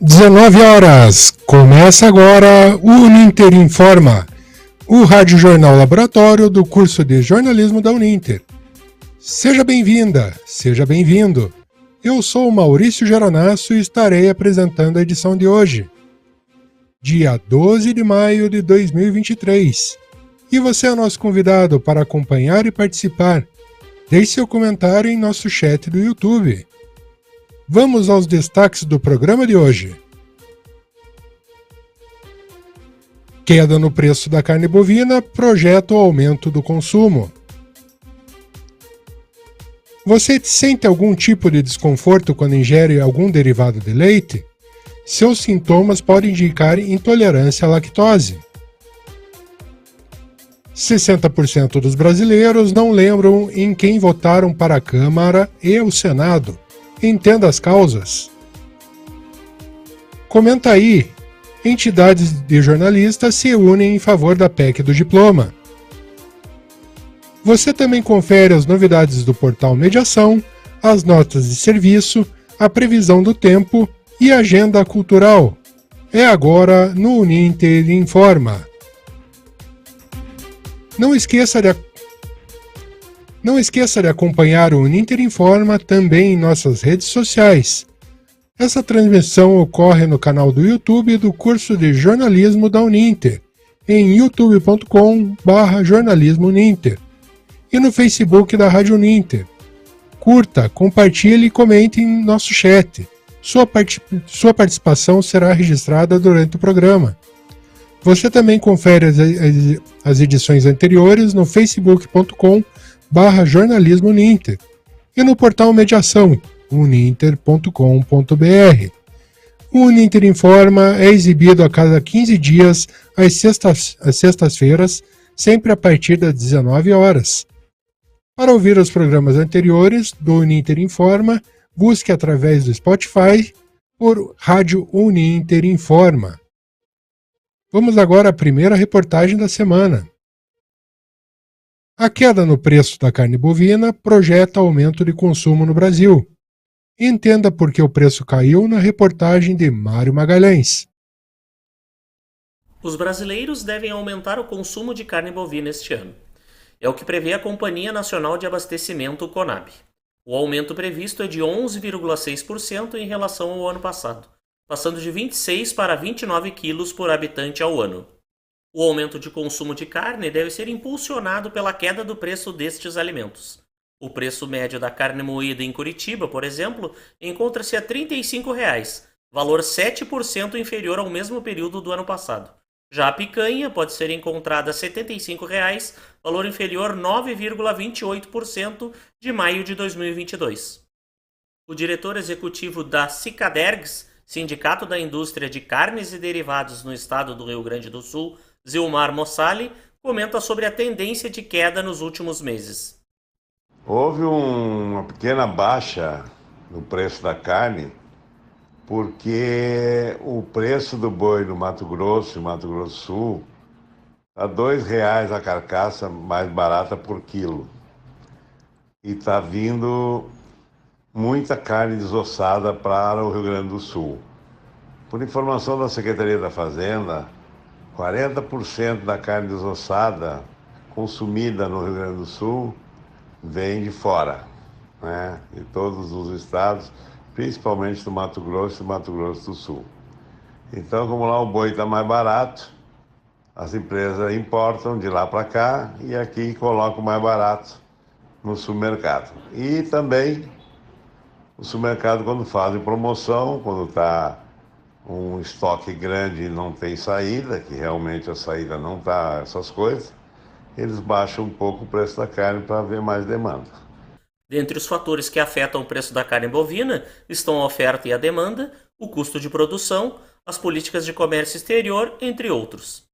19 horas. Começa agora o Uninter Informa, o Rádio Jornal Laboratório do curso de jornalismo da Uninter. Seja bem-vinda, seja bem-vindo. Eu sou Maurício Geronasso e estarei apresentando a edição de hoje, dia 12 de maio de 2023. E você é nosso convidado para acompanhar e participar. Deixe seu comentário em nosso chat do YouTube. Vamos aos destaques do programa de hoje. Queda no preço da carne bovina projeta o aumento do consumo. Você sente algum tipo de desconforto quando ingere algum derivado de leite? Seus sintomas podem indicar intolerância à lactose. 60% dos brasileiros não lembram em quem votaram para a Câmara e o Senado entenda as causas. Comenta aí. Entidades de jornalistas se unem em favor da PEC do diploma. Você também confere as novidades do portal Mediação, as notas de serviço, a previsão do tempo e a agenda cultural. É agora no Uninter Informa. Não esqueça de não esqueça de acompanhar o Uninter Informa também em nossas redes sociais. Essa transmissão ocorre no canal do YouTube do curso de jornalismo da Uninter, em youtube.com/barra jornalismo Uninter, e no Facebook da Rádio Uninter. Curta, compartilhe e comente em nosso chat. Sua, part... Sua participação será registrada durante o programa. Você também confere as, as edições anteriores no facebook.com barra jornalismo Uninter e no portal Mediação, uninter.com.br. O Uninter Informa é exibido a cada 15 dias às sextas-feiras, sextas sempre a partir das 19 horas. Para ouvir os programas anteriores do Uninter Informa, busque através do Spotify por Rádio Uninter Informa. Vamos agora à primeira reportagem da semana. A queda no preço da carne bovina projeta aumento de consumo no Brasil. Entenda por que o preço caiu na reportagem de Mário Magalhães. Os brasileiros devem aumentar o consumo de carne bovina este ano. É o que prevê a Companhia Nacional de Abastecimento, CONAB. O aumento previsto é de 11,6% em relação ao ano passado, passando de 26 para 29 quilos por habitante ao ano. O aumento de consumo de carne deve ser impulsionado pela queda do preço destes alimentos. O preço médio da carne moída em Curitiba, por exemplo, encontra-se a 35 reais, valor 7% inferior ao mesmo período do ano passado. Já a picanha pode ser encontrada a 75 reais, valor inferior 9,28% de maio de 2022. O diretor executivo da Cicadergs, Sindicato da Indústria de Carnes e Derivados no estado do Rio Grande do Sul, Zilmar Mossali comenta sobre a tendência de queda nos últimos meses. Houve um, uma pequena baixa no preço da carne, porque o preço do boi no Mato Grosso e Mato Grosso do Sul está dois reais a carcaça mais barata por quilo. E está vindo muita carne desossada para o Rio Grande do Sul. Por informação da Secretaria da Fazenda, 40% da carne desossada consumida no Rio Grande do Sul vem de fora, né? de todos os estados, principalmente do Mato Grosso e Mato Grosso do Sul. Então, como lá o boi está mais barato, as empresas importam de lá para cá e aqui colocam mais barato no supermercado. E também o supermercado, quando fazem promoção, quando está um estoque grande e não tem saída, que realmente a saída não está essas coisas, eles baixam um pouco o preço da carne para haver mais demanda. Dentre os fatores que afetam o preço da carne bovina estão a oferta e a demanda, o custo de produção, as políticas de comércio exterior, entre outros.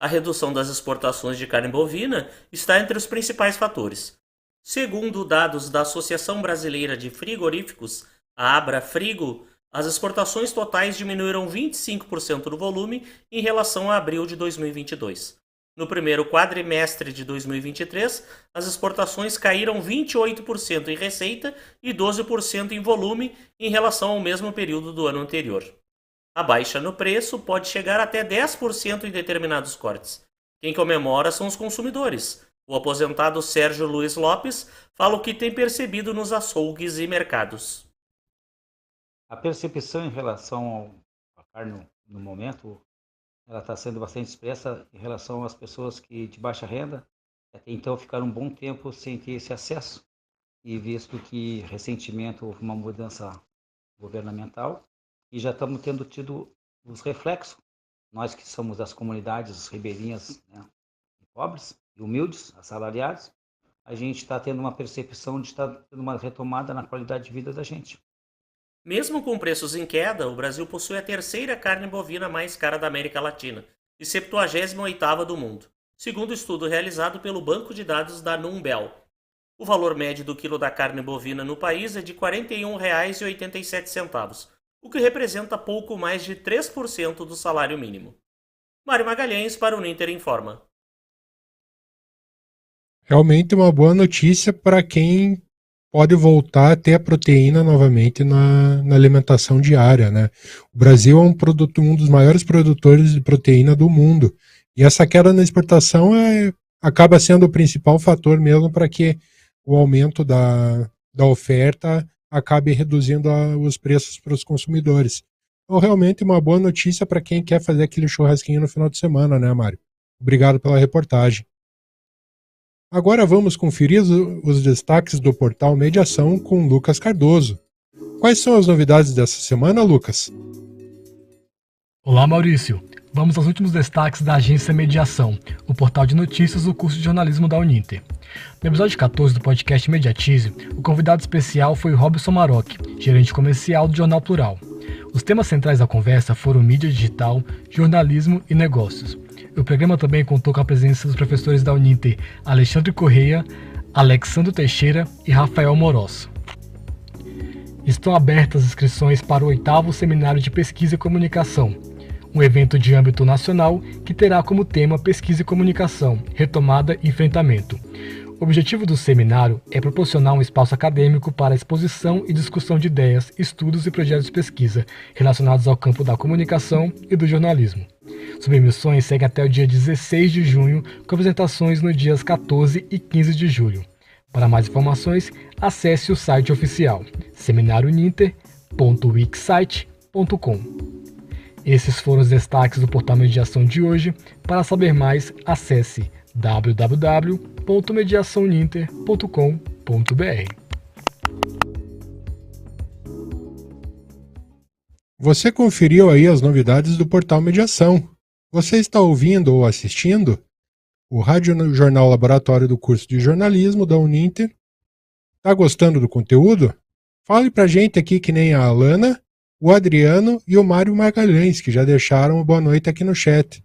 A redução das exportações de carne bovina está entre os principais fatores. Segundo dados da Associação Brasileira de Frigoríficos, a Abra Frigo, as exportações totais diminuíram 25% do volume em relação a abril de 2022. No primeiro quadrimestre de 2023, as exportações caíram 28% em receita e 12% em volume em relação ao mesmo período do ano anterior. A baixa no preço pode chegar até 10% em determinados cortes. Quem comemora são os consumidores. O aposentado Sérgio Luiz Lopes fala o que tem percebido nos açougues e mercados. A percepção em relação à carne no momento, ela está sendo bastante expressa em relação às pessoas que de baixa renda, até então ficaram um bom tempo sem ter esse acesso. E visto que recentemente houve uma mudança governamental, e já estamos tendo tido os reflexos. Nós que somos das comunidades ribeirinhas né, pobres e humildes, assalariados, a gente está tendo uma percepção de estar tá tendo uma retomada na qualidade de vida da gente. Mesmo com preços em queda, o Brasil possui a terceira carne bovina mais cara da América Latina e 78ª do mundo, segundo estudo realizado pelo banco de dados da Numbel. O valor médio do quilo da carne bovina no país é de R$ 41,87, o que representa pouco mais de 3% do salário mínimo. Mário Magalhães para o Ninter Informa. Realmente uma boa notícia para quem pode voltar a ter a proteína novamente na, na, alimentação diária, né? O Brasil é um, produto, um dos maiores produtores de proteína do mundo. E essa queda na exportação é, acaba sendo o principal fator mesmo para que o aumento da, da oferta acabe reduzindo a, os preços para os consumidores. Então, realmente, uma boa notícia para quem quer fazer aquele churrasquinho no final de semana, né, Mário? Obrigado pela reportagem. Agora vamos conferir os, destaques do portal Mediação com Lucas Cardoso. Quais são as novidades dessa semana, Lucas? Olá, Maurício. Vamos aos últimos destaques da agência Mediação, o portal de notícias do curso de jornalismo da Uninter. No episódio 14 do podcast Mediatize, o convidado especial foi Robson Maroc, gerente comercial do Jornal Plural. Os temas centrais da conversa foram mídia digital, jornalismo e negócios. O programa também contou com a presença dos professores da Uninter Alexandre Correia, Alexandre Teixeira e Rafael Morosso. Estão abertas as inscrições para o oitavo Seminário de Pesquisa e Comunicação, um evento de âmbito nacional que terá como tema Pesquisa e Comunicação, Retomada e Enfrentamento. O objetivo do seminário é proporcionar um espaço acadêmico para exposição e discussão de ideias, estudos e projetos de pesquisa relacionados ao campo da comunicação e do jornalismo. Submissões seguem até o dia 16 de junho, com apresentações nos dias 14 e 15 de julho. Para mais informações, acesse o site oficial seminarioninter.wixsite.com. Esses foram os destaques do portal Mediação de hoje. Para saber mais, acesse www.mediaçãoninter.com.br. Você conferiu aí as novidades do portal Mediação. Você está ouvindo ou assistindo o Rádio Jornal Laboratório do curso de jornalismo da Uninter. Está gostando do conteúdo? Fale pra gente aqui que nem a Alana o Adriano e o Mário Magalhães, que já deixaram boa noite aqui no chat.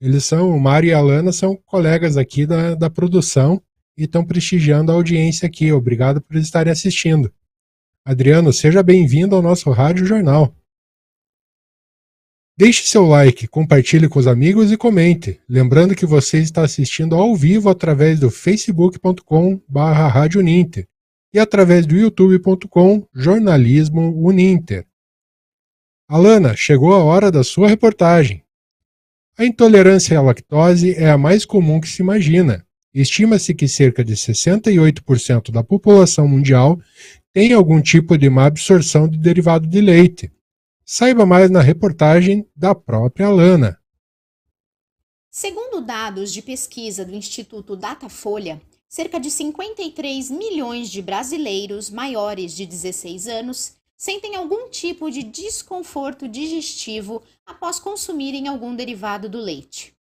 Eles são, o Mário e a Alana são colegas aqui da, da produção e estão prestigiando a audiência aqui. Obrigado por estarem assistindo. Adriano, seja bem-vindo ao nosso Rádio Jornal. Deixe seu like, compartilhe com os amigos e comente. Lembrando que você está assistindo ao vivo através do facebook.com/barra e através do youtube.com jornalismo uninter. Alana, chegou a hora da sua reportagem. A intolerância à lactose é a mais comum que se imagina. Estima-se que cerca de 68% da população mundial tem algum tipo de má absorção de derivado de leite. Saiba mais na reportagem da própria Alana. Segundo dados de pesquisa do Instituto Datafolha, cerca de 53 milhões de brasileiros maiores de 16 anos sentem algum tipo de desconforto digestivo após consumirem algum derivado do leite.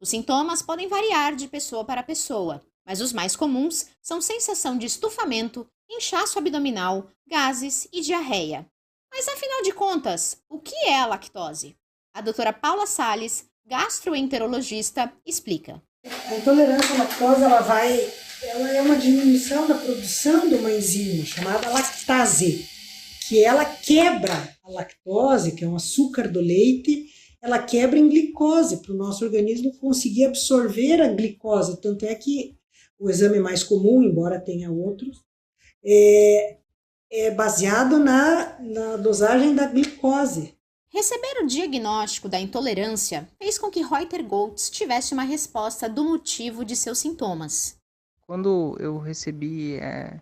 Os sintomas podem variar de pessoa para pessoa, mas os mais comuns são sensação de estufamento, inchaço abdominal, gases e diarreia. Mas afinal de contas, o que é a lactose? A doutora Paula Sales, gastroenterologista, explica. A intolerância à lactose ela vai, ela é uma diminuição da produção de uma enzima chamada lactase que ela quebra a lactose, que é um açúcar do leite, ela quebra em glicose para o nosso organismo conseguir absorver a glicose. Tanto é que o exame mais comum, embora tenha outros, é, é baseado na, na dosagem da glicose. Receber o diagnóstico da intolerância fez com que Reuter Goltz tivesse uma resposta do motivo de seus sintomas. Quando eu recebi é,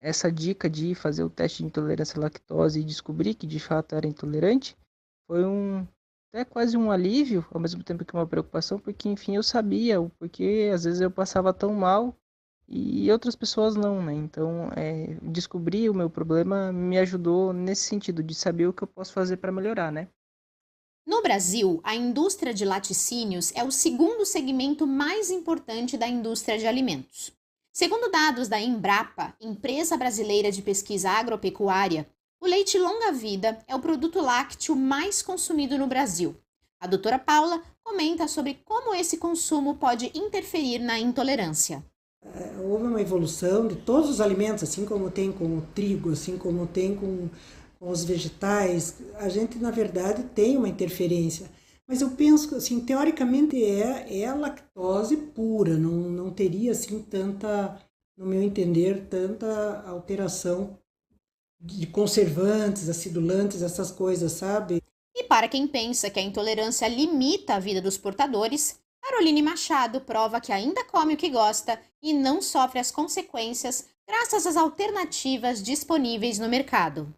essa dica de fazer o teste de intolerância à lactose e descobri que de fato era intolerante, foi um até quase um alívio, ao mesmo tempo que uma preocupação, porque enfim eu sabia o porquê às vezes eu passava tão mal e outras pessoas não, né? Então, é, descobrir o meu problema me ajudou nesse sentido de saber o que eu posso fazer para melhorar, né? No Brasil, a indústria de laticínios é o segundo segmento mais importante da indústria de alimentos. Segundo dados da Embrapa, empresa brasileira de pesquisa agropecuária, o leite longa-vida é o produto lácteo mais consumido no Brasil. A doutora Paula comenta sobre como esse consumo pode interferir na intolerância. É, houve uma evolução de todos os alimentos, assim como tem com o trigo, assim como tem com, os vegetais. A gente, na verdade, tem uma interferência. Mas eu penso que, assim, teoricamente é, é lactose pura, não, não teria, assim, tanta, no meu entender, tanta alteração de conservantes, acidulantes, essas coisas, sabe? E para quem pensa que a intolerância limita a vida dos portadores, Caroline Machado prova que ainda come o que gosta e não sofre as consequências graças às alternativas disponíveis no mercado.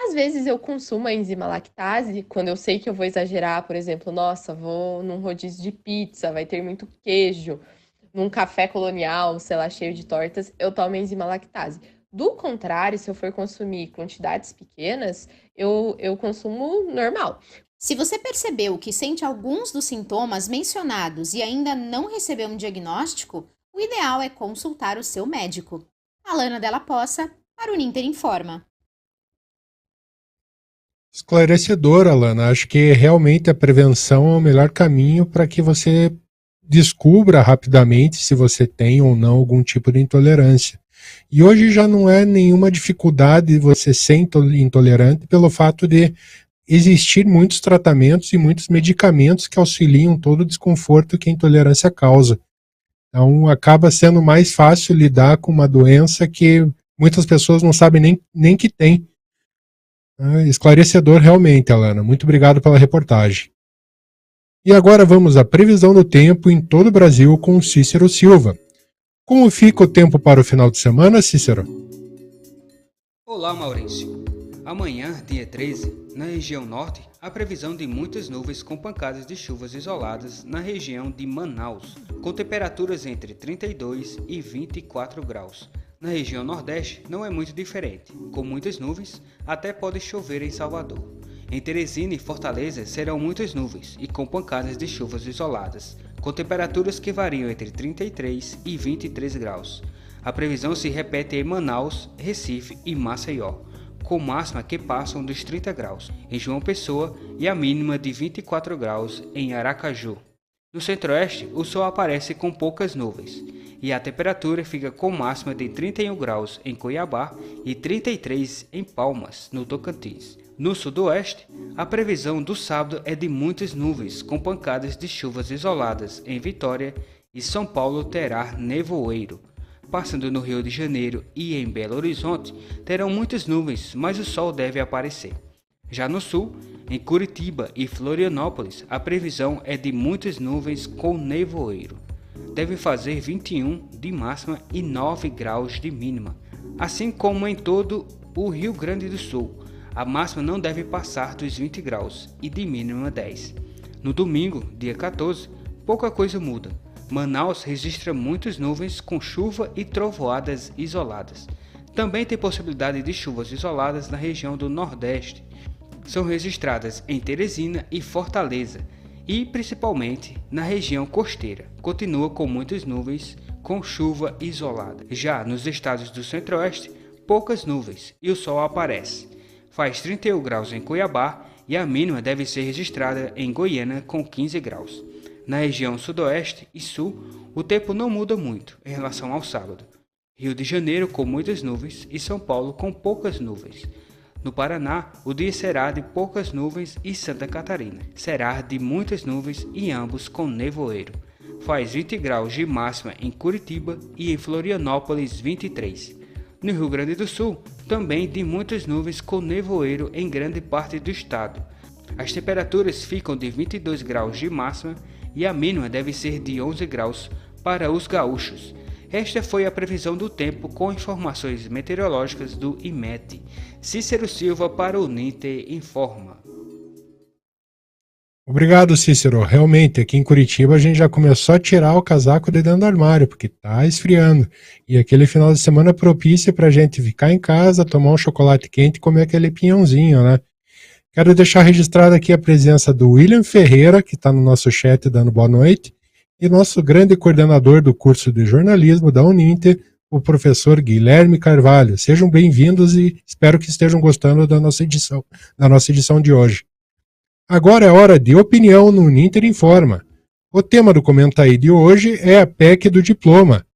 Às vezes eu consumo a enzima lactase quando eu sei que eu vou exagerar, por exemplo, nossa, vou num rodízio de pizza, vai ter muito queijo, num café colonial, sei lá, cheio de tortas, eu tomo a enzima lactase. Do contrário, se eu for consumir quantidades pequenas, eu, eu consumo normal. Se você percebeu que sente alguns dos sintomas mencionados e ainda não recebeu um diagnóstico, o ideal é consultar o seu médico. Alana Della Poça, para o Ninter Informa. Esclarecedor, Alana. Acho que realmente a prevenção é o melhor caminho para que você descubra rapidamente se você tem ou não algum tipo de intolerância. E hoje já não é nenhuma dificuldade você ser intolerante pelo fato de existir muitos tratamentos e muitos medicamentos que auxiliam todo o desconforto que a intolerância causa. Então, acaba sendo mais fácil lidar com uma doença que muitas pessoas não sabem nem, nem que tem. É esclarecedor realmente, Alana. Muito obrigado pela reportagem. E agora vamos à previsão do tempo em todo o Brasil com Cícero Silva. Como fica o tempo para o final de semana, Cícero? Olá, Maurício. Amanhã, dia 13, na região norte, há previsão de muitas nuvens com pancadas de chuvas isoladas na região de Manaus, com temperaturas entre 32 e 24 graus. Na região nordeste não é muito diferente, com muitas nuvens, até pode chover em Salvador. Em Teresina e Fortaleza serão muitas nuvens e com pancadas de chuvas isoladas, com temperaturas que variam entre 33 e 23 graus. A previsão se repete em Manaus, Recife e Maceió com máxima que passam dos 30 graus em João Pessoa e a mínima de 24 graus em Aracaju. No centro-oeste, o sol aparece com poucas nuvens e a temperatura fica com máxima de 31 graus em Cuiabá e 33 em Palmas, no Tocantins. No sudoeste, a previsão do sábado é de muitas nuvens com pancadas de chuvas isoladas em Vitória e São Paulo terá nevoeiro. Passando no Rio de Janeiro e em Belo Horizonte, terão muitas nuvens, mas o sol deve aparecer. Já no sul, em Curitiba e Florianópolis, a previsão é de muitas nuvens com nevoeiro. Deve fazer 21 de máxima e 9 graus de mínima. Assim como em todo o Rio Grande do Sul, a máxima não deve passar dos 20 graus e de mínima 10. No domingo, dia 14, pouca coisa muda Manaus registra muitas nuvens com chuva e trovoadas isoladas. Também tem possibilidade de chuvas isoladas na região do Nordeste. São registradas em Teresina e Fortaleza e principalmente na região costeira. Continua com muitas nuvens com chuva isolada. Já nos estados do Centro-Oeste, poucas nuvens e o sol aparece. Faz 31 graus em Cuiabá e a mínima deve ser registrada em Goiânia com 15 graus. Na região sudoeste e sul, o tempo não muda muito em relação ao sábado. Rio de Janeiro com muitas nuvens e São Paulo com poucas nuvens. No Paraná, o dia será de poucas nuvens e Santa Catarina será de muitas nuvens e ambos com nevoeiro. Faz 20 graus de máxima em Curitiba e em Florianópolis 23. No Rio Grande do Sul, também de muitas nuvens com nevoeiro em grande parte do estado. As temperaturas ficam de 22 graus de máxima e a mínima deve ser de 11 graus para os gaúchos. Esta foi a previsão do tempo com informações meteorológicas do IMET. Cícero Silva para o NITE informa. Obrigado, Cícero. Realmente, aqui em Curitiba a gente já começou a tirar o casaco de dentro do armário, porque tá esfriando. E aquele final de semana propício para a gente ficar em casa, tomar um chocolate quente e comer aquele pinhãozinho, né? Quero deixar registrado aqui a presença do William Ferreira, que está no nosso chat dando boa noite, e nosso grande coordenador do curso de jornalismo da Uninter, o professor Guilherme Carvalho. Sejam bem-vindos e espero que estejam gostando da nossa edição, da nossa edição de hoje. Agora é hora de opinião no Uninter Informa. O tema do Comentaí de hoje é a PEC do diploma,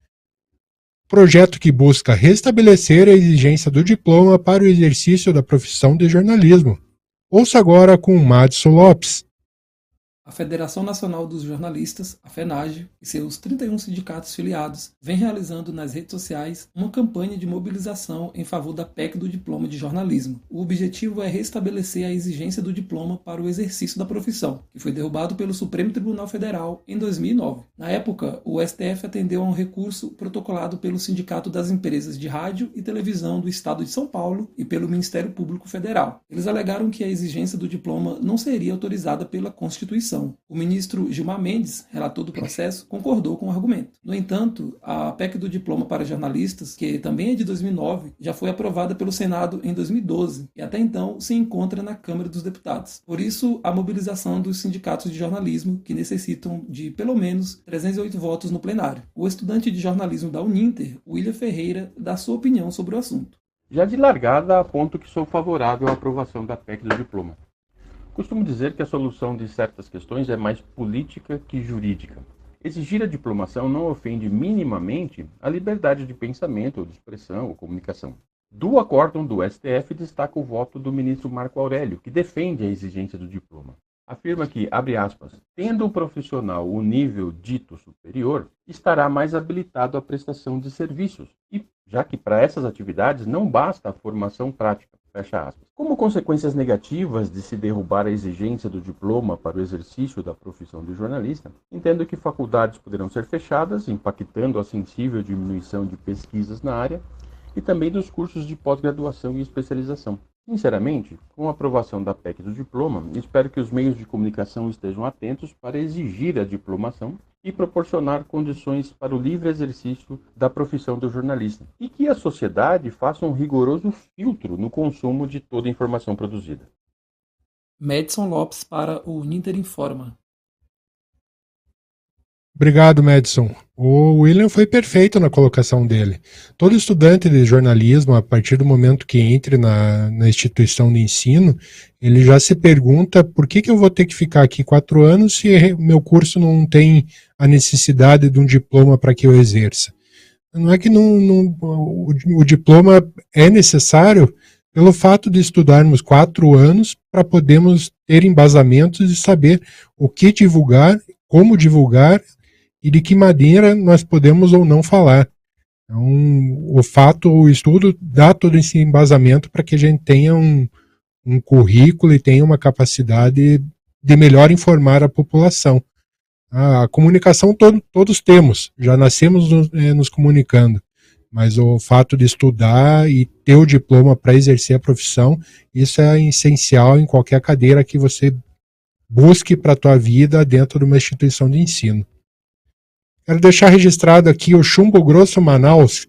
projeto que busca restabelecer a exigência do diploma para o exercício da profissão de jornalismo. Ouça agora com Madison Lopes. A Federação Nacional dos Jornalistas, a FENAGE, e seus 31 sindicatos filiados vem realizando nas redes sociais uma campanha de mobilização em favor da PEC do diploma de jornalismo. O objetivo é restabelecer a exigência do diploma para o exercício da profissão, que foi derrubado pelo Supremo Tribunal Federal em 2009. Na época, o STF atendeu a um recurso protocolado pelo Sindicato das Empresas de Rádio e Televisão do Estado de São Paulo e pelo Ministério Público Federal. Eles alegaram que a exigência do diploma não seria autorizada pela Constituição o ministro Gilmar Mendes, relator do processo, concordou com o argumento. No entanto, a PEC do diploma para jornalistas, que também é de 2009, já foi aprovada pelo Senado em 2012 e até então se encontra na Câmara dos Deputados. Por isso, a mobilização dos sindicatos de jornalismo, que necessitam de pelo menos 308 votos no plenário. O estudante de jornalismo da Uninter, William Ferreira, dá sua opinião sobre o assunto. Já de largada, aponto que sou favorável à aprovação da PEC do diploma. Costumo dizer que a solução de certas questões é mais política que jurídica. Exigir a diplomação não ofende minimamente a liberdade de pensamento, ou de expressão ou comunicação. Do acórdão do STF destaca o voto do ministro Marco Aurélio, que defende a exigência do diploma. Afirma que, abre aspas, tendo o profissional o nível dito superior, estará mais habilitado à prestação de serviços, e já que para essas atividades não basta a formação prática. Fecha aspas. Como consequências negativas de se derrubar a exigência do diploma para o exercício da profissão de jornalista, entendo que faculdades poderão ser fechadas, impactando a sensível diminuição de pesquisas na área e também dos cursos de pós-graduação e especialização. Sinceramente, com a aprovação da PEC do diploma, espero que os meios de comunicação estejam atentos para exigir a diplomação e proporcionar condições para o livre exercício da profissão do jornalista, e que a sociedade faça um rigoroso filtro no consumo de toda a informação produzida. Madison Lopes para o Ninter Informa. Obrigado, Madison. O William foi perfeito na colocação dele. Todo estudante de jornalismo, a partir do momento que entre na, na instituição de ensino, ele já se pergunta por que, que eu vou ter que ficar aqui quatro anos se meu curso não tem a necessidade de um diploma para que eu exerça. Não é que não, não o, o diploma é necessário pelo fato de estudarmos quatro anos para podermos ter embasamentos e saber o que divulgar, como divulgar e de que maneira nós podemos ou não falar. Então, o fato, o estudo dá todo esse embasamento para que a gente tenha um, um currículo e tenha uma capacidade de melhor informar a população. A, comunicação todo, todos temos, já nascemos nos, é, nos comunicando, mas o fato de estudar e ter o diploma para exercer a profissão, isso é essencial em qualquer cadeira que você busque para a tua vida dentro de uma instituição de ensino. Quero deixar registrado aqui o Chumbo Grosso Manaus.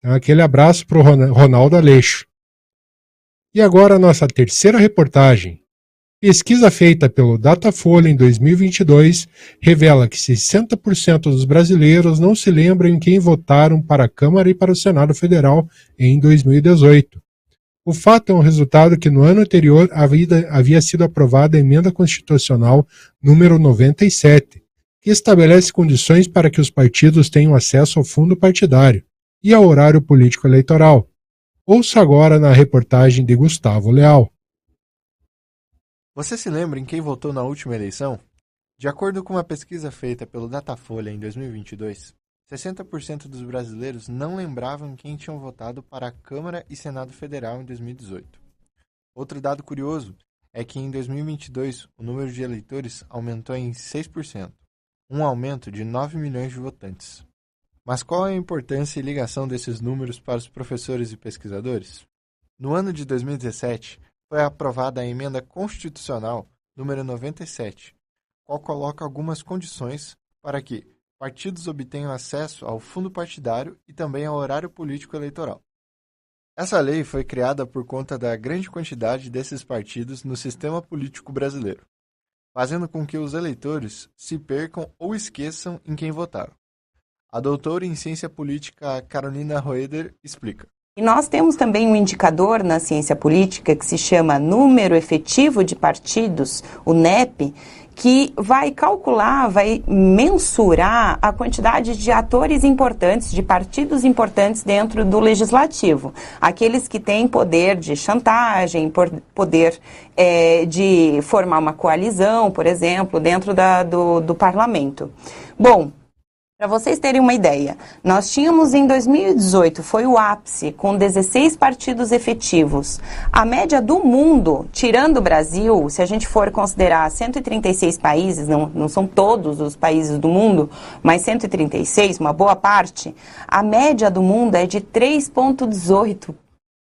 Então, aquele abraço para o Ronaldo Aleixo. E agora a nossa terceira reportagem. Pesquisa feita pelo Datafolha em 2022 revela que 60% dos brasileiros não se lembram em quem votaram para a Câmara e para o Senado Federal em 2018. O fato é um resultado que no ano anterior havia, havia sido aprovada a emenda constitucional número 97, que estabelece condições para que os partidos tenham acesso ao fundo partidário e ao horário político eleitoral. Ouça agora na reportagem de Gustavo Leal. Você se lembra em quem votou na última eleição? De acordo com uma pesquisa feita pelo Datafolha em 2022, 60% dos brasileiros não lembravam quem tinham votado para a Câmara e Senado Federal em 2018. Outro dado curioso é que em 2022 o número de eleitores aumentou em 6%, um aumento de 9 milhões de votantes. Mas qual é a importância e ligação desses números para os professores e pesquisadores? No ano de 2017, foi aprovada a emenda constitucional número 97, qual coloca algumas condições para que partidos obtenham acesso ao fundo partidário e também ao horário político eleitoral. Essa lei foi criada por conta da grande quantidade desses partidos no sistema político brasileiro, fazendo com que os eleitores se percam ou esqueçam em quem votaram. A doutora em ciência política Carolina Roeder explica. E nós temos também um indicador na ciência política que se chama número efetivo de partidos, o NEP, que vai calcular, vai mensurar a quantidade de atores importantes, de partidos importantes dentro do legislativo. Aqueles que têm poder de chantagem, poder é, de formar uma coalizão, por exemplo, dentro da, do, do parlamento. Bom, para vocês terem uma ideia, nós tínhamos em 2018, foi o ápice, com 16 partidos efetivos. A média do mundo, tirando o Brasil, se a gente for considerar 136 países, não, não são todos os países do mundo, mas 136, uma boa parte, a média do mundo é de 3,18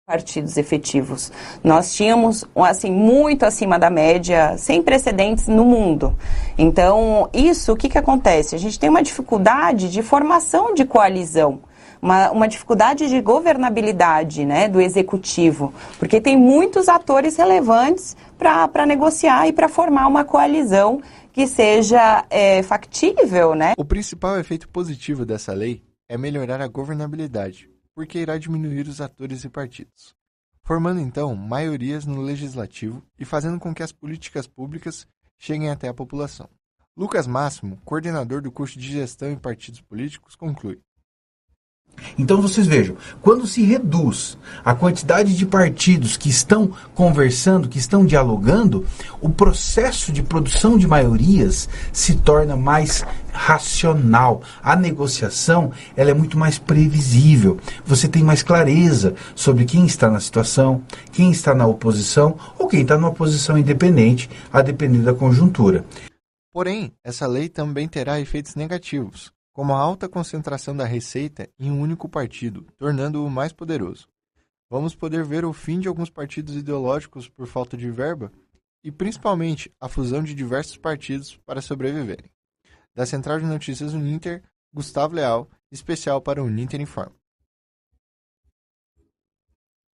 partidos efetivos. Nós tínhamos, assim, muito acima da média, sem precedentes no mundo. Então, isso, o que, que acontece? A gente tem uma dificuldade de formação de coalizão. Uma, uma dificuldade de governabilidade né, do executivo, porque tem muitos atores relevantes para negociar e para formar uma coalizão que seja é, factível. Né? O principal efeito positivo dessa lei é melhorar a governabilidade, porque irá diminuir os atores e partidos, formando então maiorias no legislativo e fazendo com que as políticas públicas cheguem até a população. Lucas Máximo, coordenador do curso de Gestão em Partidos Políticos, conclui: então vocês vejam, quando se reduz a quantidade de partidos que estão conversando, que estão dialogando, o processo de produção de maiorias se torna mais racional. A negociação ela é muito mais previsível. Você tem mais clareza sobre quem está na situação, quem está na oposição ou quem está numa posição independente, a depender da conjuntura. Porém, essa lei também terá efeitos negativos como a alta concentração da receita em um único partido, tornando-o mais poderoso. Vamos poder ver o fim de alguns partidos ideológicos por falta de verba e, principalmente, a fusão de diversos partidos para sobreviverem. Da Central de Notícias Uninter, Gustavo Leal, especial para o Uninter Informa.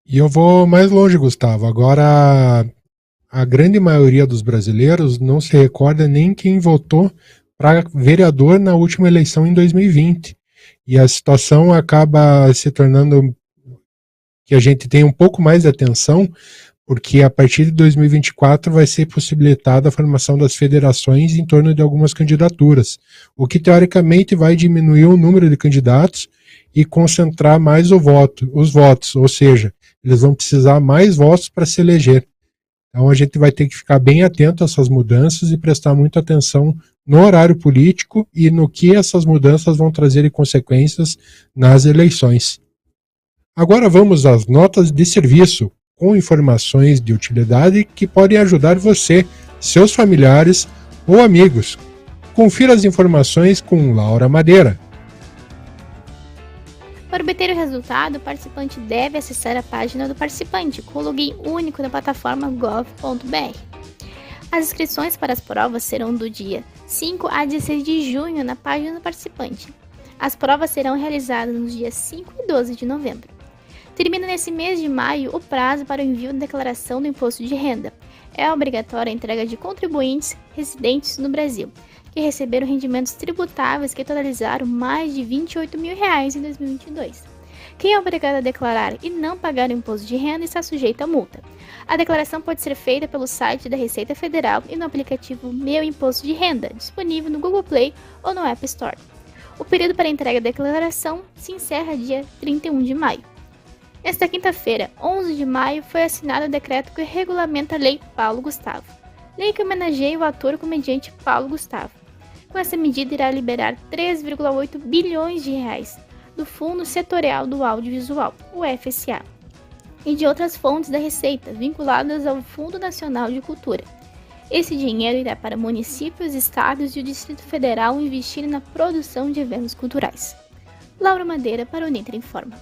E eu vou mais longe, Gustavo. Agora, a grande maioria dos brasileiros não se recorda nem quem votou para vereador na última eleição em 2020. E a situação acaba se tornando que a gente tem um pouco mais de atenção, porque a partir de 2024 vai ser possibilitada a formação das federações em torno de algumas candidaturas, o que teoricamente vai diminuir o número de candidatos e concentrar mais o voto, os votos, ou seja, eles vão precisar mais votos para se eleger. Então a gente vai ter que ficar bem atento a essas mudanças e prestar muita atenção no horário político e no que essas mudanças vão trazer de consequências nas eleições. Agora vamos às notas de serviço, com informações de utilidade que podem ajudar você, seus familiares ou amigos. Confira as informações com Laura Madeira. Para obter o resultado, o participante deve acessar a página do participante com o login único da plataforma gov.br. As inscrições para as provas serão do dia 5 a 16 de junho na página do participante. As provas serão realizadas nos dias 5 e 12 de novembro. Termina nesse mês de maio o prazo para o envio da declaração do imposto de renda. É obrigatória a entrega de contribuintes residentes no Brasil, que receberam rendimentos tributáveis que totalizaram mais de 28 mil reais em 2022. Quem é obrigado a declarar e não pagar o imposto de renda está sujeito a multa. A declaração pode ser feita pelo site da Receita Federal e no aplicativo Meu Imposto de Renda, disponível no Google Play ou no App Store. O período para entrega da declaração se encerra dia 31 de maio. Nesta quinta-feira, 11 de maio, foi assinado o decreto que regulamenta a Lei Paulo Gustavo, lei que homenageia o ator comediante Paulo Gustavo. Com essa medida, irá liberar 3,8 bilhões de reais do Fundo Setorial do Audiovisual, o FSA. e de outras fontes da receita vinculadas ao Fundo Nacional de Cultura. Esse dinheiro irá para municípios, estados e o Distrito Federal investirem na produção de eventos culturais. Laura Madeira para o Nitra Informa.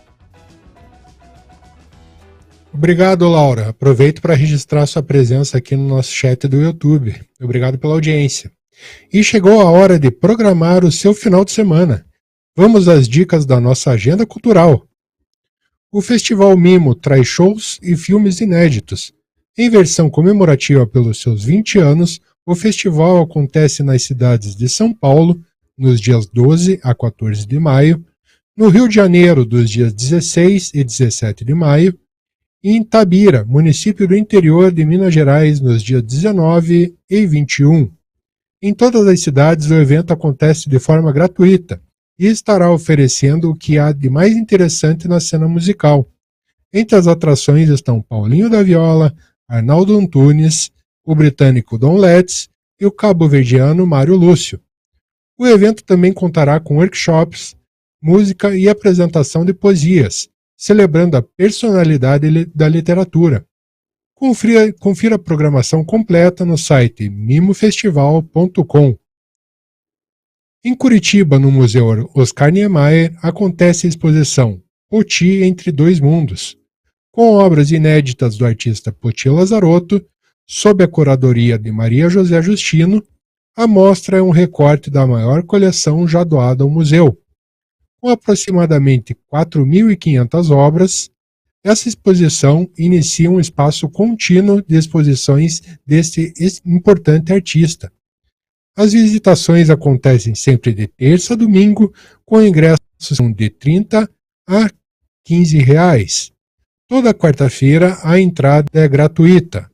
Obrigado, Laura. Aproveito para registrar sua presença aqui no nosso chat do YouTube. Obrigado pela audiência. E chegou a hora de programar o seu final de semana. Vamos às dicas da nossa agenda cultural. O Festival Mimo traz shows e filmes inéditos. Em versão comemorativa pelos seus 20 anos, o festival acontece nas cidades de São Paulo, nos dias 12 a 14 de maio, no Rio de Janeiro, dos dias 16 e 17 de maio, e em Tabira, município do interior de Minas Gerais, nos dias 19 e 21. Em todas as cidades, o evento acontece de forma gratuita e estará oferecendo o que há de mais interessante na cena musical. Entre as atrações estão Paulinho da Viola, Arnaldo Antunes, o britânico Don Letts e o cabo-verdiano Mário Lúcio. O evento também contará com workshops, música e apresentação de poesias, celebrando a personalidade da literatura. Confira, confira a programação completa no site mimofestival.com. Em Curitiba, no Museu Oscar Niemeyer, acontece a exposição Poti entre dois mundos, com obras inéditas do artista Poti Lazarotto, sob a curadoria de Maria José Justino. A mostra é um recorte da maior coleção já doada ao museu, com aproximadamente 4.500 obras, essa exposição inicia um espaço contínuo de exposições deste importante artista. As visitações acontecem sempre de terça a domingo, com ingressos de 30 a 15 reais. Toda quarta-feira a entrada é gratuita.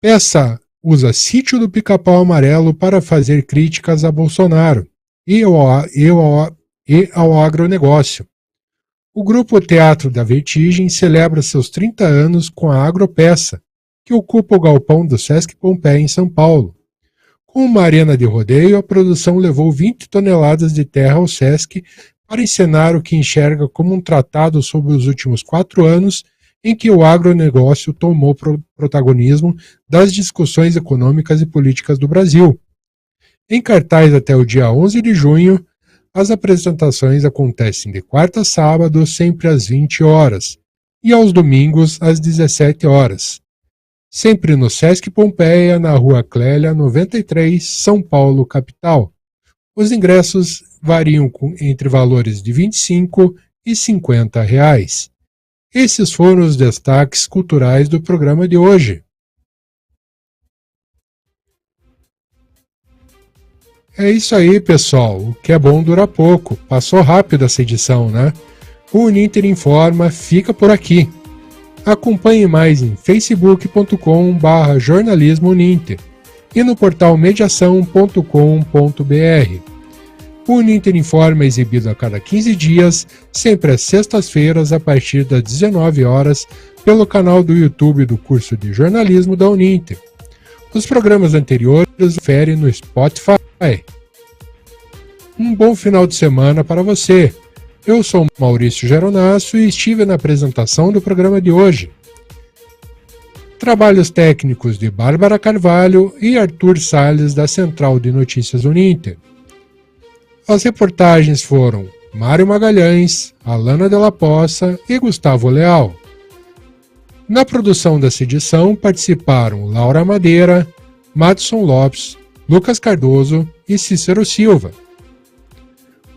Peça usa Sítio do Pica-Pau Amarelo para fazer críticas a Bolsonaro e ao, e ao, e ao agronegócio. O Grupo Teatro da Vertigem celebra seus 30 anos com a Agropeça, que ocupa o galpão do Sesc Pompeia em São Paulo. Com uma arena de rodeio, a produção levou 20 toneladas de terra ao Sesc para encenar o que enxerga como um tratado sobre os últimos quatro anos em que o agronegócio tomou pro protagonismo das discussões econômicas e políticas do Brasil, em cartaz até o dia 11 de junho, as apresentações acontecem de quarta a sábado, sempre às 20 horas, e aos domingos às 17 horas. Sempre no Sesc Pompeia, na Rua Clélia 93, São Paulo, capital. Os ingressos variam entre valores de 25 e 50 reais. Esses foram os destaques culturais do programa de hoje. É isso aí, pessoal. O que é bom dura pouco. Passou rápido essa edição, né? O Uninter Informa fica por aqui. Acompanhe mais em facebook.com/barra jornalismo Uninter e no portal mediação.com.br. O Uninter Informa é exibido a cada 15 dias, sempre às sextas-feiras, a partir das 19 horas, pelo canal do YouTube do curso de jornalismo da Uninter. Os programas anteriores confere no Spotify. Um bom final de semana para você. Eu sou Maurício Geronasso e estive na apresentação do programa de hoje. Trabalhos técnicos de Bárbara Carvalho e Arthur Salles da Central de Notícias Uninter. As reportagens foram Mário Magalhães, Alana Della Poça e Gustavo Leal. Na produção dessa edição participaram Laura Madeira, Madison Lopes, Lucas Cardoso e Cícero Silva.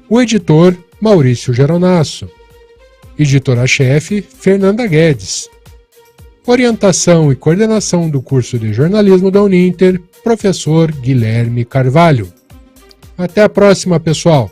O editor, Maurício Geronasso. Editora-chefe, Fernanda Guedes. Orientação e coordenação do curso de jornalismo da Uninter, professor Guilherme Carvalho. Até a próxima, pessoal!